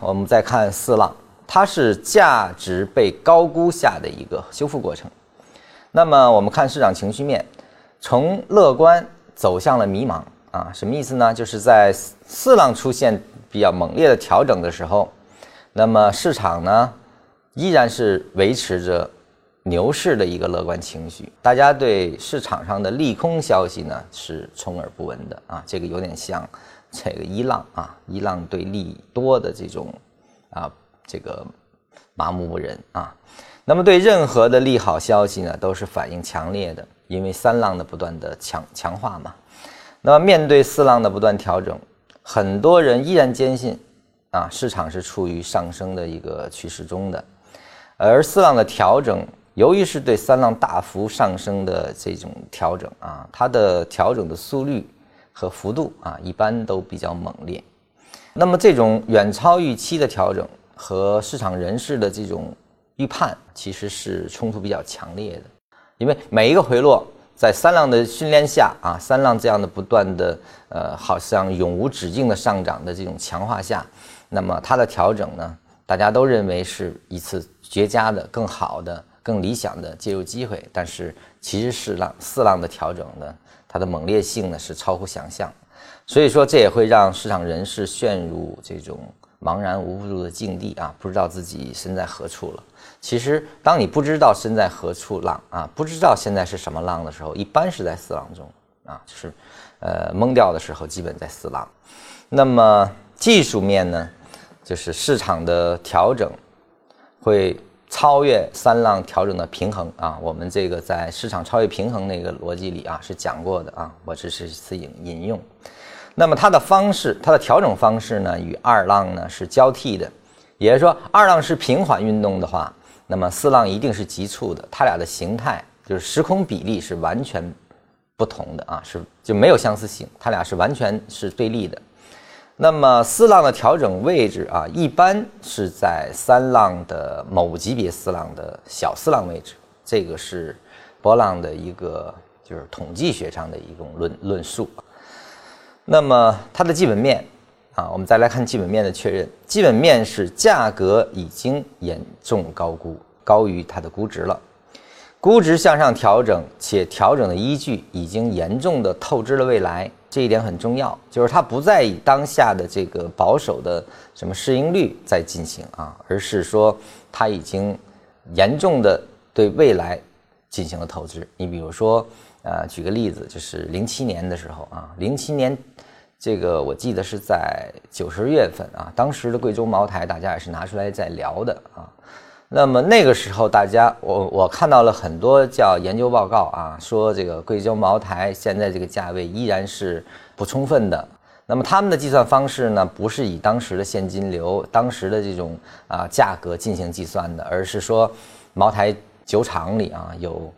我们再看四浪，它是价值被高估下的一个修复过程。那么我们看市场情绪面，从乐观走向了迷茫啊，什么意思呢？就是在四浪出现比较猛烈的调整的时候，那么市场呢依然是维持着牛市的一个乐观情绪，大家对市场上的利空消息呢是充耳不闻的啊，这个有点像这个一浪啊，一浪对利多的这种啊这个麻木不仁啊。那么对任何的利好消息呢，都是反应强烈的，因为三浪的不断的强强化嘛。那么面对四浪的不断调整，很多人依然坚信，啊，市场是处于上升的一个趋势中的。而四浪的调整，由于是对三浪大幅上升的这种调整啊，它的调整的速率和幅度啊，一般都比较猛烈。那么这种远超预期的调整和市场人士的这种。预判其实是冲突比较强烈的，因为每一个回落在三浪的训练下啊，三浪这样的不断的呃，好像永无止境的上涨的这种强化下，那么它的调整呢，大家都认为是一次绝佳的、更好的、更理想的介入机会，但是其实是浪四浪的调整呢，它的猛烈性呢是超乎想象，所以说这也会让市场人士陷入这种茫然无助的境地啊，不知道自己身在何处了。其实，当你不知道身在何处浪啊，不知道现在是什么浪的时候，一般是在四浪中啊，就是，呃，懵掉的时候，基本在四浪。那么技术面呢，就是市场的调整会超越三浪调整的平衡啊。我们这个在市场超越平衡那个逻辑里啊是讲过的啊，我只是一次引引用。那么它的方式，它的调整方式呢，与二浪呢是交替的，也就是说，二浪是平缓运动的话。那么四浪一定是急促的，它俩的形态就是时空比例是完全不同的啊，是就没有相似性，它俩是完全是对立的。那么四浪的调整位置啊，一般是在三浪的某级别四浪的小四浪位置，这个是波浪的一个就是统计学上的一种论论述。那么它的基本面。啊，我们再来看基本面的确认。基本面是价格已经严重高估，高于它的估值了。估值向上调整，且调整的依据已经严重的透支了未来，这一点很重要。就是它不再以当下的这个保守的什么市盈率在进行啊，而是说它已经严重的对未来进行了投资。你比如说，呃，举个例子，就是零七年的时候啊，零七年。这个我记得是在九十月份啊，当时的贵州茅台大家也是拿出来在聊的啊。那么那个时候大家，我我看到了很多叫研究报告啊，说这个贵州茅台现在这个价位依然是不充分的。那么他们的计算方式呢，不是以当时的现金流、当时的这种啊价格进行计算的，而是说茅台酒厂里啊有。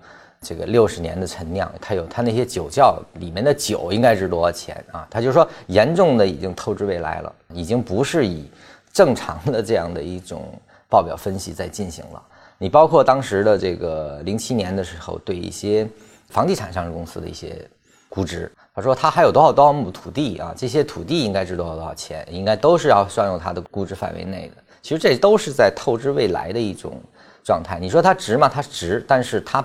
这个六十年的陈酿，它有它那些酒窖里面的酒应该值多少钱啊？他就说严重的已经透支未来了，已经不是以正常的这样的一种报表分析在进行了。你包括当时的这个零七年的时候，对一些房地产上市公司的一些估值，他说他还有多少多少亩土地啊？这些土地应该值多少多少钱？应该都是要算入他的估值范围内的。其实这都是在透支未来的一种状态。你说它值吗？它值，但是它。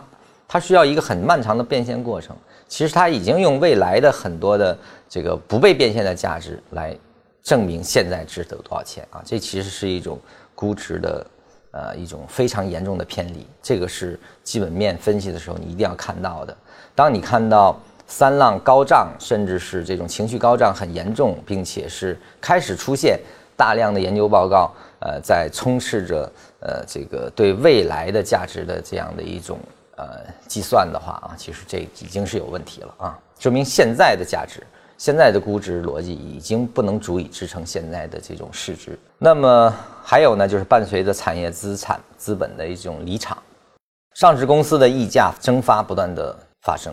它需要一个很漫长的变现过程。其实它已经用未来的很多的这个不被变现的价值来证明现在值得多少钱啊！这其实是一种估值的呃一种非常严重的偏离。这个是基本面分析的时候你一定要看到的。当你看到三浪高涨，甚至是这种情绪高涨很严重，并且是开始出现大量的研究报告，呃，在充斥着呃这个对未来的价值的这样的一种。呃，计算的话啊，其实这已经是有问题了啊，说明现在的价值、现在的估值逻辑已经不能足以支撑现在的这种市值。那么还有呢，就是伴随着产业资产资本的一种离场，上市公司的溢价蒸发不断的发生。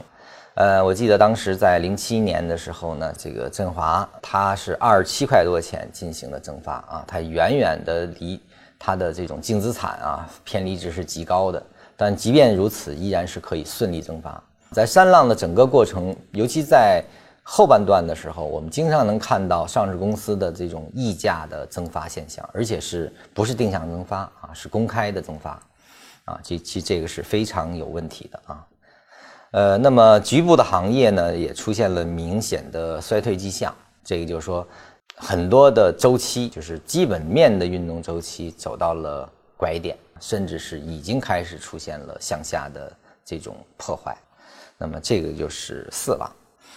呃，我记得当时在零七年的时候呢，这个振华它是二十七块多钱进行了蒸发啊，它远远的离它的这种净资产啊偏离值是极高的。但即便如此，依然是可以顺利蒸发。在三浪的整个过程，尤其在后半段的时候，我们经常能看到上市公司的这种溢价的增发现象，而且是不是定向增发啊？是公开的增发，啊，这其实这个是非常有问题的啊。呃，那么局部的行业呢，也出现了明显的衰退迹象。这个就是说，很多的周期，就是基本面的运动周期走到了拐点，甚至是已经开始出现了向下的这种破坏。那么这个就是四浪。